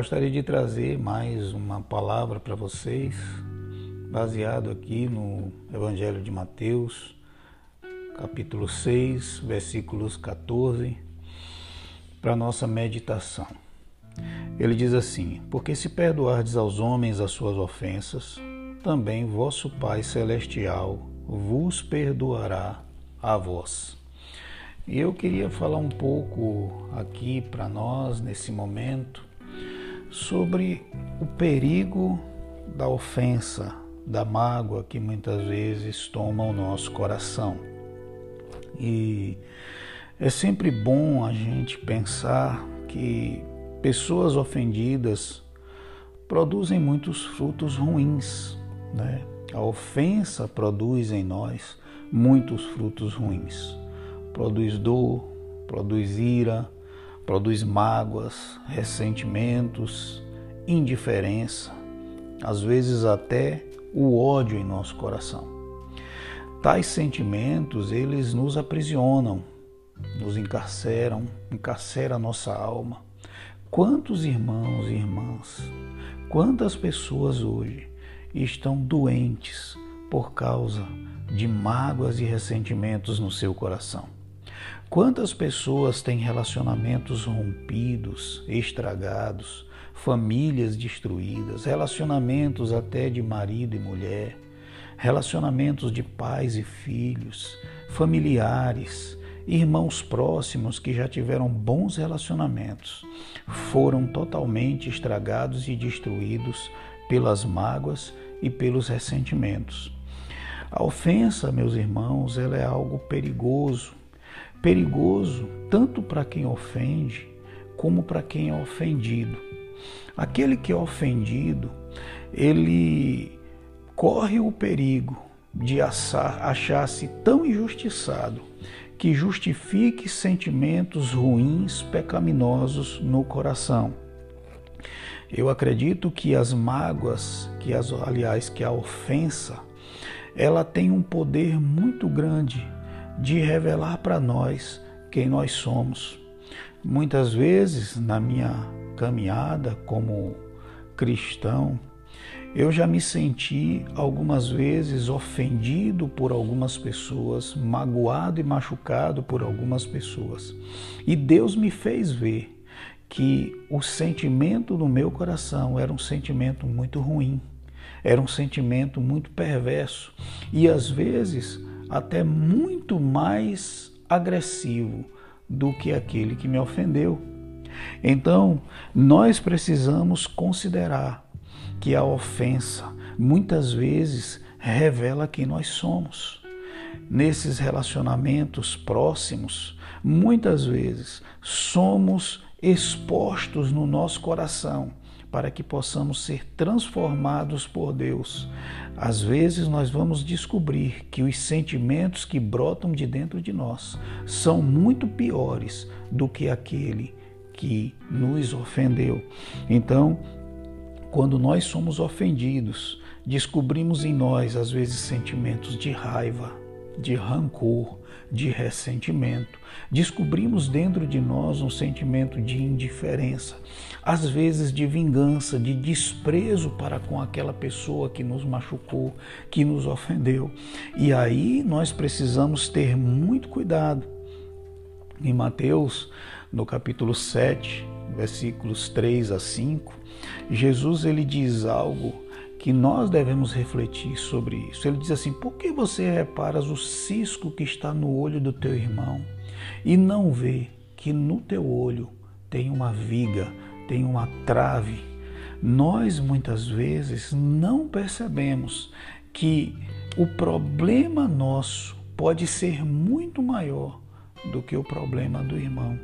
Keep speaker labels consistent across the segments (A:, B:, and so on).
A: gostaria de trazer mais uma palavra para vocês, baseado aqui no Evangelho de Mateus, capítulo 6, versículos 14, para nossa meditação. Ele diz assim: Porque se perdoardes aos homens as suas ofensas, também vosso Pai celestial vos perdoará a vós. E eu queria falar um pouco aqui para nós, nesse momento, sobre o perigo da ofensa, da mágoa que muitas vezes toma o nosso coração. E é sempre bom a gente pensar que pessoas ofendidas produzem muitos frutos ruins, né? A ofensa produz em nós muitos frutos ruins. Produz dor, produz ira, produz mágoas, ressentimentos, indiferença, às vezes até o ódio em nosso coração. Tais sentimentos, eles nos aprisionam, nos encarceram, encarcera a nossa alma. Quantos irmãos e irmãs, quantas pessoas hoje estão doentes por causa de mágoas e ressentimentos no seu coração. Quantas pessoas têm relacionamentos rompidos, estragados, famílias destruídas, relacionamentos até de marido e mulher, relacionamentos de pais e filhos, familiares, irmãos próximos que já tiveram bons relacionamentos, foram totalmente estragados e destruídos pelas mágoas e pelos ressentimentos. A ofensa, meus irmãos, ela é algo perigoso. Perigoso tanto para quem ofende como para quem é ofendido. Aquele que é ofendido, ele corre o perigo de achar-se tão injustiçado que justifique sentimentos ruins, pecaminosos no coração. Eu acredito que as mágoas, que as, aliás, que a ofensa, ela tem um poder muito grande de revelar para nós quem nós somos. Muitas vezes na minha caminhada como cristão, eu já me senti algumas vezes ofendido por algumas pessoas, magoado e machucado por algumas pessoas. E Deus me fez ver que o sentimento no meu coração era um sentimento muito ruim, era um sentimento muito perverso e às vezes até muito mais agressivo do que aquele que me ofendeu. Então, nós precisamos considerar que a ofensa muitas vezes revela quem nós somos. Nesses relacionamentos próximos, muitas vezes somos expostos no nosso coração para que possamos ser transformados por Deus. Às vezes nós vamos descobrir que os sentimentos que brotam de dentro de nós são muito piores do que aquele que nos ofendeu. Então, quando nós somos ofendidos, descobrimos em nós às vezes sentimentos de raiva, de rancor, de ressentimento. Descobrimos dentro de nós um sentimento de indiferença, às vezes de vingança, de desprezo para com aquela pessoa que nos machucou, que nos ofendeu. E aí nós precisamos ter muito cuidado. Em Mateus, no capítulo 7, versículos 3 a 5, Jesus ele diz algo que nós devemos refletir sobre isso. Ele diz assim: por que você reparas o cisco que está no olho do teu irmão e não vê que no teu olho tem uma viga, tem uma trave? Nós muitas vezes não percebemos que o problema nosso pode ser muito maior do que o problema do irmão.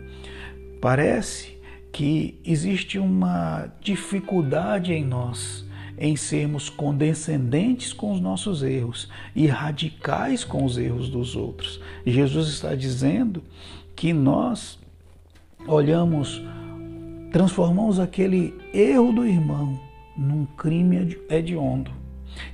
A: Parece que existe uma dificuldade em nós em sermos condescendentes com os nossos erros e radicais com os erros dos outros. Jesus está dizendo que nós olhamos, transformamos aquele erro do irmão num crime hediondo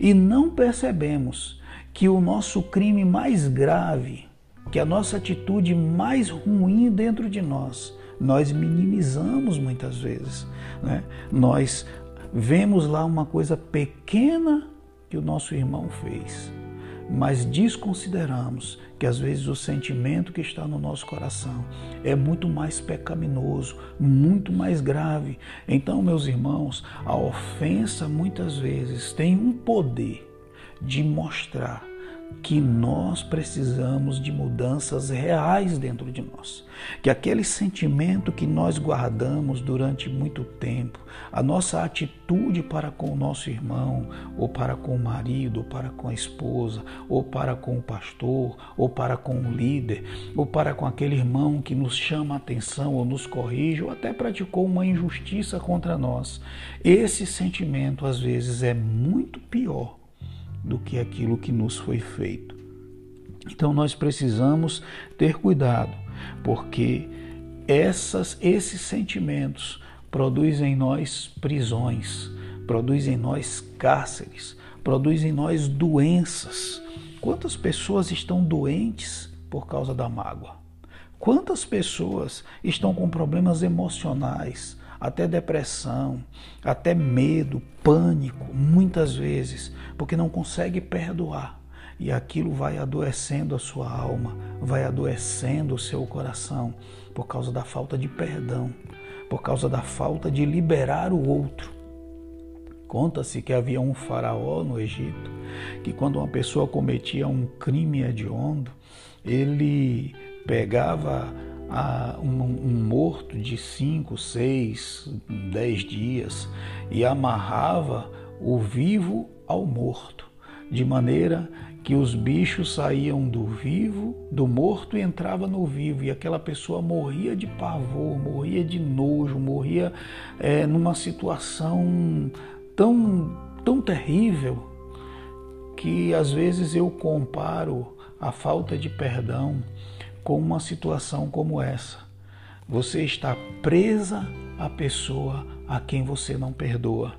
A: e não percebemos que o nosso crime mais grave que a nossa atitude mais ruim dentro de nós, nós minimizamos muitas vezes. Né? Nós vemos lá uma coisa pequena que o nosso irmão fez mas desconsideramos que às vezes o sentimento que está no nosso coração é muito mais pecaminoso, muito mais grave. Então, meus irmãos, a ofensa muitas vezes tem um poder de mostrar que nós precisamos de mudanças reais dentro de nós. Que aquele sentimento que nós guardamos durante muito tempo, a nossa atitude para com o nosso irmão, ou para com o marido, ou para com a esposa, ou para com o pastor, ou para com o líder, ou para com aquele irmão que nos chama a atenção ou nos corrige, ou até praticou uma injustiça contra nós. Esse sentimento às vezes é muito pior do que aquilo que nos foi feito. Então nós precisamos ter cuidado, porque essas, esses sentimentos produzem em nós prisões, produzem em nós cárceres, produzem em nós doenças. Quantas pessoas estão doentes por causa da mágoa? Quantas pessoas estão com problemas emocionais, até depressão, até medo, pânico, muitas vezes, porque não consegue perdoar. E aquilo vai adoecendo a sua alma, vai adoecendo o seu coração por causa da falta de perdão, por causa da falta de liberar o outro. Conta-se que havia um faraó no Egito que, quando uma pessoa cometia um crime hediondo, ele pegava a um, um morto de cinco, seis, dez dias e amarrava o vivo ao morto, de maneira que os bichos saíam do vivo, do morto e entrava no vivo, e aquela pessoa morria de pavor, morria de nojo, morria é, numa situação tão, tão terrível que às vezes eu comparo a falta de perdão com uma situação como essa. Você está presa à pessoa a quem você não perdoa.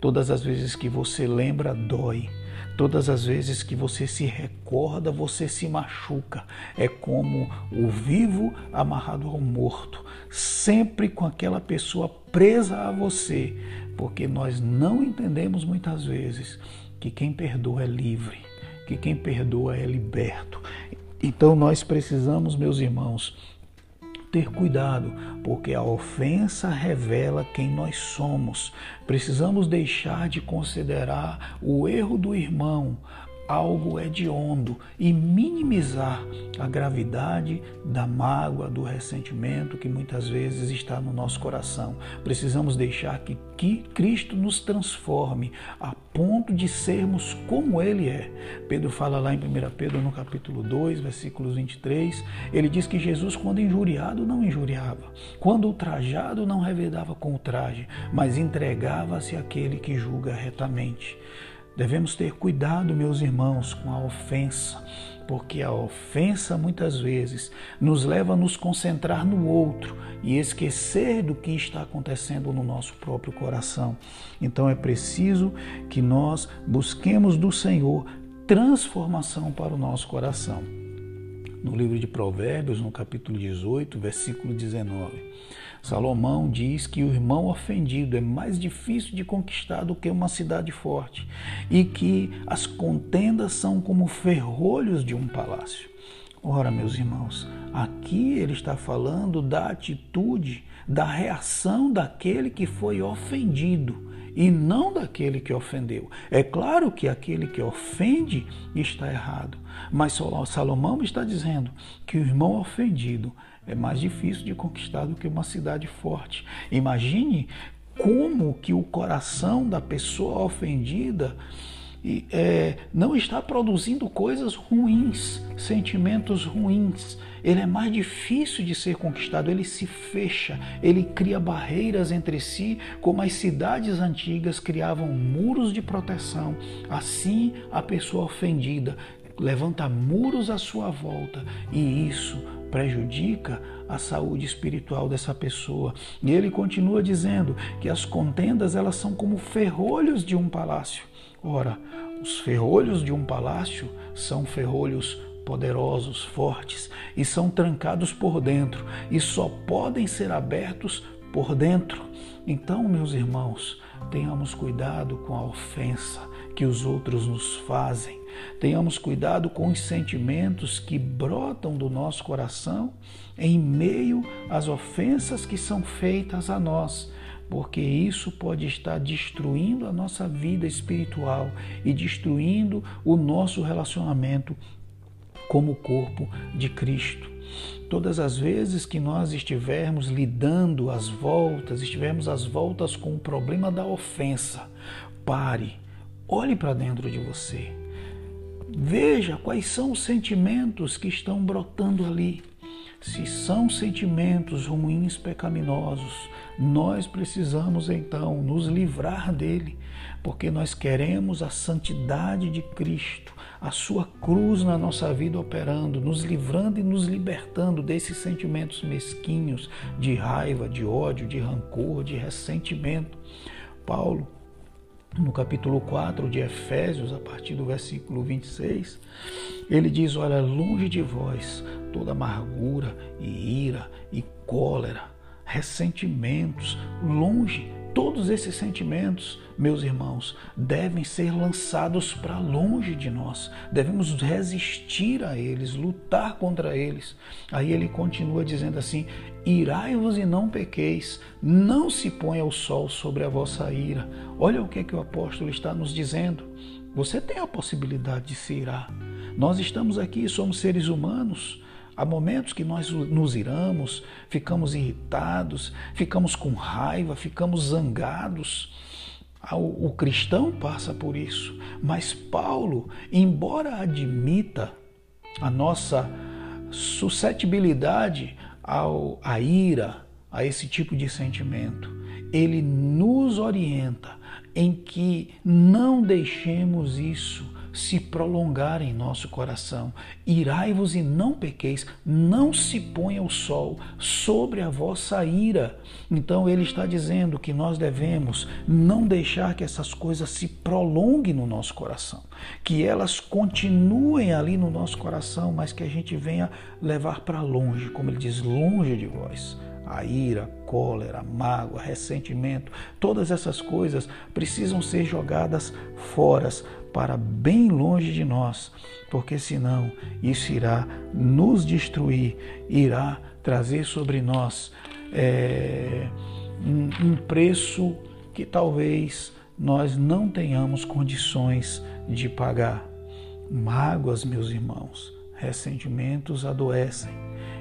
A: Todas as vezes que você lembra, dói. Todas as vezes que você se recorda, você se machuca. É como o vivo amarrado ao morto, sempre com aquela pessoa presa a você, porque nós não entendemos muitas vezes que quem perdoa é livre, que quem perdoa é liberto. Então nós precisamos, meus irmãos, ter cuidado, porque a ofensa revela quem nós somos. Precisamos deixar de considerar o erro do irmão, algo hediondo e minimizar a gravidade da mágoa, do ressentimento que muitas vezes está no nosso coração. Precisamos deixar que, que Cristo nos transforme a ponto de sermos como Ele é. Pedro fala lá em 1 Pedro, no capítulo 2, versículos 23, ele diz que Jesus, quando injuriado, não injuriava, quando ultrajado, não revedava com o traje, mas entregava-se àquele que julga retamente. Devemos ter cuidado, meus irmãos, com a ofensa, porque a ofensa muitas vezes nos leva a nos concentrar no outro e esquecer do que está acontecendo no nosso próprio coração. Então é preciso que nós busquemos do Senhor transformação para o nosso coração. No livro de Provérbios, no capítulo 18, versículo 19. Salomão diz que o irmão ofendido é mais difícil de conquistar do que uma cidade forte e que as contendas são como ferrolhos de um palácio. Ora, meus irmãos, aqui ele está falando da atitude, da reação daquele que foi ofendido e não daquele que ofendeu. É claro que aquele que ofende está errado, mas Salomão está dizendo que o irmão ofendido é mais difícil de conquistar do que uma cidade forte. Imagine como que o coração da pessoa ofendida é, não está produzindo coisas ruins, sentimentos ruins. Ele é mais difícil de ser conquistado, ele se fecha, ele cria barreiras entre si, como as cidades antigas criavam muros de proteção. Assim, a pessoa ofendida levanta muros à sua volta e isso prejudica a saúde espiritual dessa pessoa. E ele continua dizendo que as contendas elas são como ferrolhos de um palácio. Ora, os ferrolhos de um palácio são ferrolhos poderosos, fortes e são trancados por dentro e só podem ser abertos por dentro. Então, meus irmãos, tenhamos cuidado com a ofensa que os outros nos fazem. Tenhamos cuidado com os sentimentos que brotam do nosso coração em meio às ofensas que são feitas a nós porque isso pode estar destruindo a nossa vida espiritual e destruindo o nosso relacionamento como corpo de Cristo. Todas as vezes que nós estivermos lidando às voltas, estivermos às voltas com o problema da ofensa, pare, olhe para dentro de você. Veja quais são os sentimentos que estão brotando ali. Se são sentimentos ruins, pecaminosos, nós precisamos então nos livrar dele, porque nós queremos a santidade de Cristo, a sua cruz na nossa vida operando, nos livrando e nos libertando desses sentimentos mesquinhos de raiva, de ódio, de rancor, de ressentimento. Paulo no capítulo 4 de Efésios, a partir do versículo 26, ele diz: Olha, longe de vós toda amargura e ira e cólera, ressentimentos, longe. Todos esses sentimentos, meus irmãos, devem ser lançados para longe de nós. Devemos resistir a eles, lutar contra eles. Aí ele continua dizendo assim: Irai-vos e não pequeis, não se ponha o sol sobre a vossa ira. Olha o que, é que o apóstolo está nos dizendo. Você tem a possibilidade de se irar. Nós estamos aqui, somos seres humanos. Há momentos que nós nos iramos, ficamos irritados, ficamos com raiva, ficamos zangados. Ah, o, cristão passa por isso, mas Paulo, embora admita a nossa suscetibilidade ao, à ira, a esse tipo de sentimento, ele nos orienta em que não deixemos isso se prolongar em nosso coração. Irai-vos e não pequeis, não se ponha o sol sobre a vossa ira. Então ele está dizendo que nós devemos não deixar que essas coisas se prolonguem no nosso coração, que elas continuem ali no nosso coração, mas que a gente venha levar para longe, como ele diz, longe de vós a ira, cólera, mágoa, ressentimento, todas essas coisas precisam ser jogadas fora, para bem longe de nós, porque senão isso irá nos destruir, irá trazer sobre nós é, um, um preço que talvez nós não tenhamos condições de pagar. Mágoas, meus irmãos, ressentimentos adoecem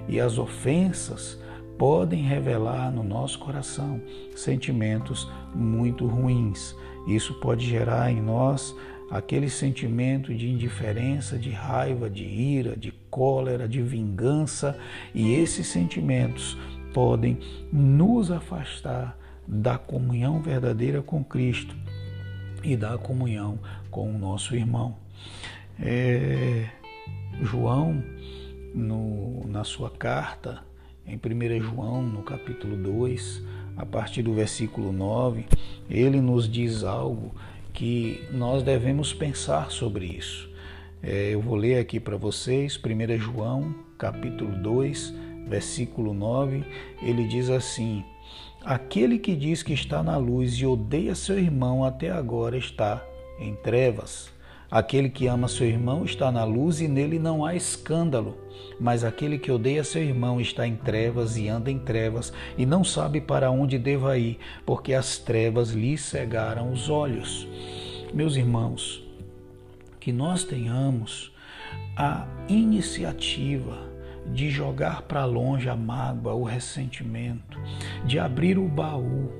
A: e as ofensas podem revelar no nosso coração sentimentos muito ruins. Isso pode gerar em nós aquele sentimento de indiferença, de raiva, de ira, de cólera, de vingança, e esses sentimentos podem nos afastar da comunhão verdadeira com Cristo e da comunhão com o nosso irmão. É, João, no, na sua carta, em 1 João, no capítulo 2, a partir do versículo 9, ele nos diz algo que nós devemos pensar sobre isso. É, eu vou ler aqui para vocês, 1 João, capítulo 2, versículo 9, ele diz assim: Aquele que diz que está na luz e odeia seu irmão até agora está em trevas. Aquele que ama seu irmão está na luz e nele não há escândalo. Mas aquele que odeia seu irmão está em trevas e anda em trevas e não sabe para onde deva ir, porque as trevas lhe cegaram os olhos. Meus irmãos, que nós tenhamos a iniciativa de jogar para longe a mágoa, o ressentimento, de abrir o baú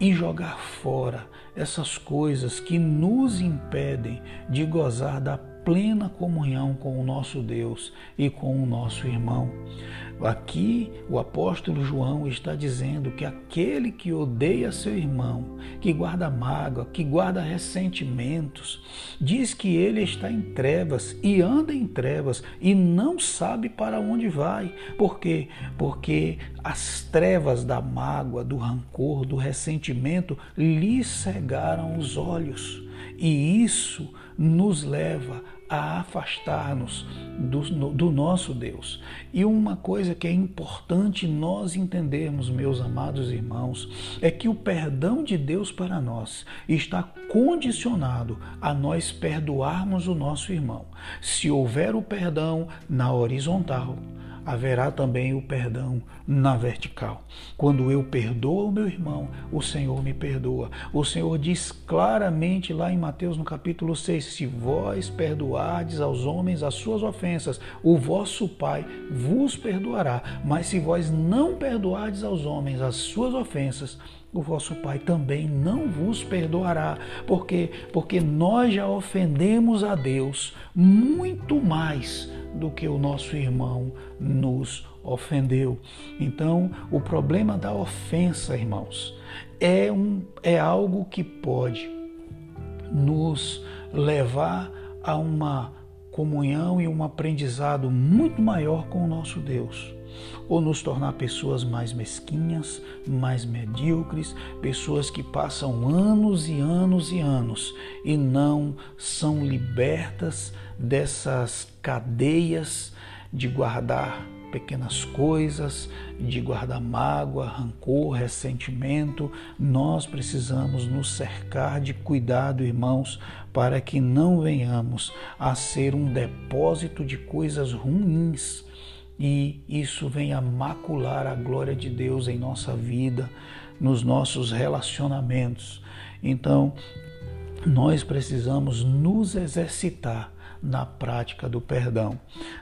A: e jogar fora essas coisas que nos impedem de gozar da plena comunhão com o nosso Deus e com o nosso irmão. Aqui o apóstolo João está dizendo que aquele que odeia seu irmão, que guarda mágoa, que guarda ressentimentos, diz que ele está em trevas e anda em trevas e não sabe para onde vai. Por quê? Porque as trevas da mágoa, do rancor, do ressentimento lhe cegaram os olhos. E isso nos leva a afastar-nos do, do, nosso Deus. E uma coisa que é importante nós entendermos, meus amados irmãos, é que o perdão de Deus para nós está condicionado a nós perdoarmos o nosso irmão. Se houver o perdão na horizontal, haverá também o perdão na vertical. Quando eu perdoo o meu irmão, o Senhor me perdoa. O Senhor diz claramente lá em Mateus no capítulo 6: Se vós perdoardes aos homens as suas ofensas, o vosso Pai vos perdoará. Mas se vós não perdoardes aos homens as suas ofensas, o vosso Pai também não vos perdoará, porque porque nós já ofendemos a Deus muito mais do que o nosso irmão nos ofendeu. Então, o problema da ofensa, irmãos, é um é algo que pode nos levar a uma comunhão e um aprendizado muito maior com o nosso Deus ou nos tornar pessoas mais mesquinhas, mais medíocres, pessoas que passam anos e anos e anos e não são libertas dessas cadeias de guardar pequenas coisas, de guardar mágoa, rancor, ressentimento. Nós precisamos nos cercar de cuidado, irmãos, para que não venhamos a ser um depósito de coisas ruins e isso venha macular a glória de Deus em nossa vida, nos nossos relacionamentos. Então, nós precisamos nos exercitar na prática do perdão.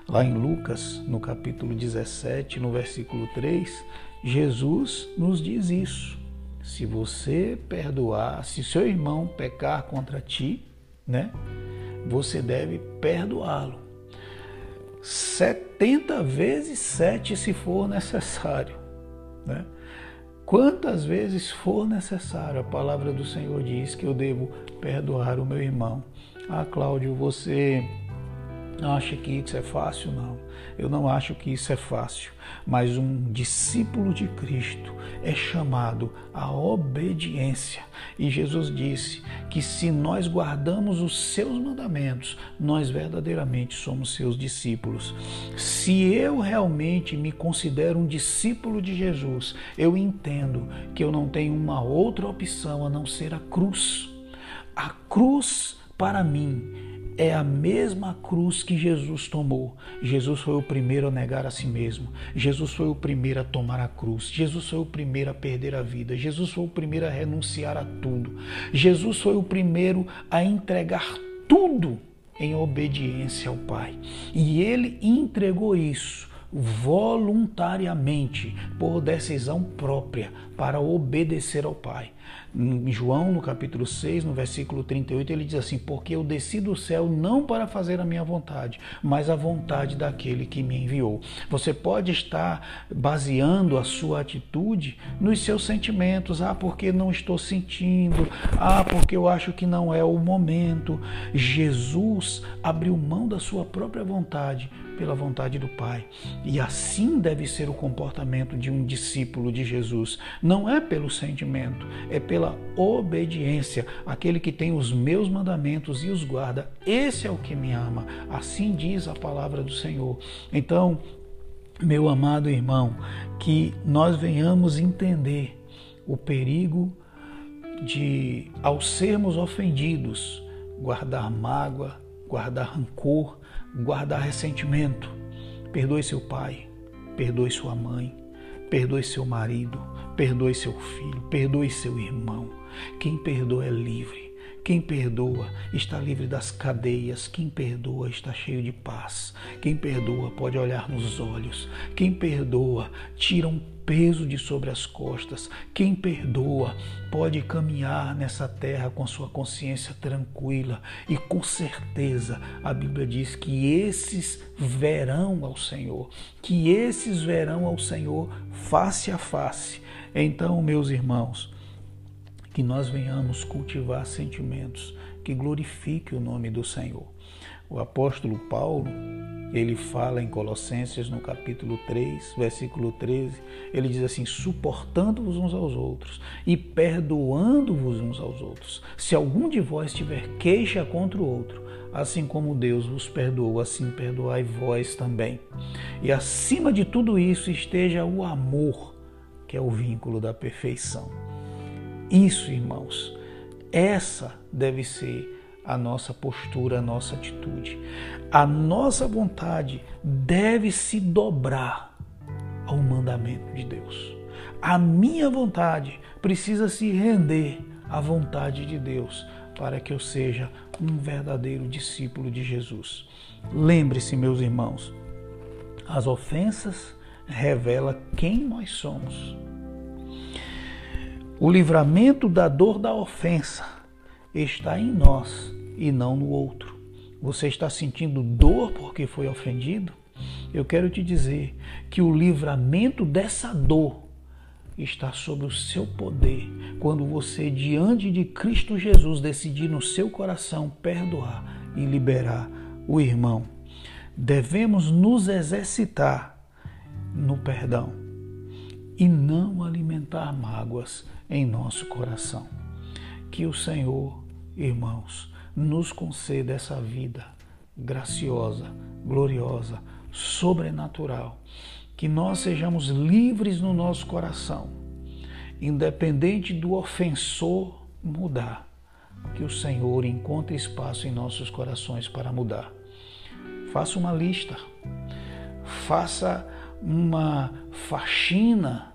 A: Lá em Lucas, no capítulo 17, no versículo 3, Jesus nos diz isso. Se você perdoar, se seu irmão pecar contra ti, né, você deve perdoá-lo. 70 vezes 7 se for necessário. Né? Quantas vezes for necessário, a palavra do Senhor diz que eu devo perdoar o meu irmão. Ah, Cláudio, você acha que isso é fácil? Não. Eu não acho que isso é fácil, mas um discípulo de Cristo é chamado à obediência. E Jesus disse que se nós guardamos os seus mandamentos, nós verdadeiramente somos seus discípulos. Se eu realmente me considero um discípulo de Jesus, eu entendo que eu não tenho uma outra opção a não ser a cruz. A cruz para mim é a mesma cruz que Jesus tomou. Jesus foi o primeiro a negar a si mesmo. Jesus foi o primeiro a tomar a cruz. Jesus foi o primeiro a perder a vida. Jesus foi o primeiro a renunciar a tudo. Jesus foi o primeiro a entregar tudo em obediência ao Pai. E ele entregou isso voluntariamente, por decisão própria, para obedecer ao Pai. Em João, no capítulo 6, no versículo 38, ele diz assim: Porque eu desci do céu não para fazer a minha vontade, mas a vontade daquele que me enviou. Você pode estar baseando a sua atitude nos seus sentimentos. Ah, porque não estou sentindo. Ah, porque eu acho que não é o momento. Jesus abriu mão da sua própria vontade pela vontade do Pai. E assim deve ser o comportamento de um discípulo de Jesus. Não é pelo sentimento, é pela obediência. Aquele que tem os meus mandamentos e os guarda, esse é o que me ama. Assim diz a palavra do Senhor. Então, meu amado irmão, que nós venhamos entender o perigo de, ao sermos ofendidos, guardar mágoa, guardar rancor, guardar ressentimento. Perdoe seu pai, perdoe sua mãe, perdoe seu marido, perdoe seu filho, perdoe seu irmão. Quem perdoa é livre. Quem perdoa está livre das cadeias. Quem perdoa está cheio de paz. Quem perdoa pode olhar nos olhos. Quem perdoa tira um peso de sobre as costas. Quem perdoa pode caminhar nessa terra com sua consciência tranquila e com certeza a Bíblia diz que esses verão ao Senhor, que esses verão ao Senhor face a face. Então, meus irmãos, que nós venhamos cultivar sentimentos que glorifiquem o nome do Senhor. O apóstolo Paulo, ele fala em Colossenses no capítulo 3, versículo 13, ele diz assim: suportando-vos uns aos outros e perdoando-vos uns aos outros. Se algum de vós tiver queixa contra o outro, assim como Deus vos perdoou, assim perdoai vós também. E acima de tudo isso esteja o amor, que é o vínculo da perfeição. Isso, irmãos, essa deve ser a nossa postura, a nossa atitude. A nossa vontade deve se dobrar ao mandamento de Deus. A minha vontade precisa se render à vontade de Deus para que eu seja um verdadeiro discípulo de Jesus. Lembre-se, meus irmãos, as ofensas revelam quem nós somos. O livramento da dor da ofensa está em nós e não no outro. Você está sentindo dor porque foi ofendido? Eu quero te dizer que o livramento dessa dor está sob o seu poder quando você, diante de Cristo Jesus, decidir no seu coração perdoar e liberar o irmão. Devemos nos exercitar no perdão e não alimentar mágoas em nosso coração. Que o Senhor, irmãos, nos conceda essa vida graciosa, gloriosa, sobrenatural. Que nós sejamos livres no nosso coração, independente do ofensor mudar. Que o Senhor encontre espaço em nossos corações para mudar. Faça uma lista, faça uma faxina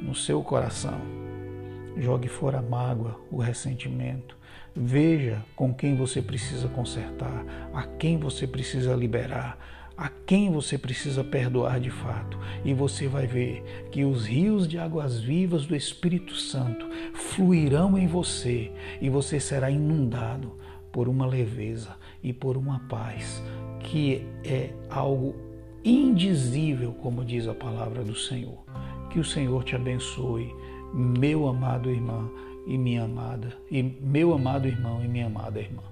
A: no seu coração. Jogue fora a mágoa, o ressentimento, Veja com quem você precisa consertar, a quem você precisa liberar, a quem você precisa perdoar de fato. E você vai ver que os rios de águas vivas do Espírito Santo fluirão em você e você será inundado por uma leveza e por uma paz que é algo indizível, como diz a palavra do Senhor. Que o Senhor te abençoe, meu amado irmão e minha amada, e meu amado irmão e minha amada irmã.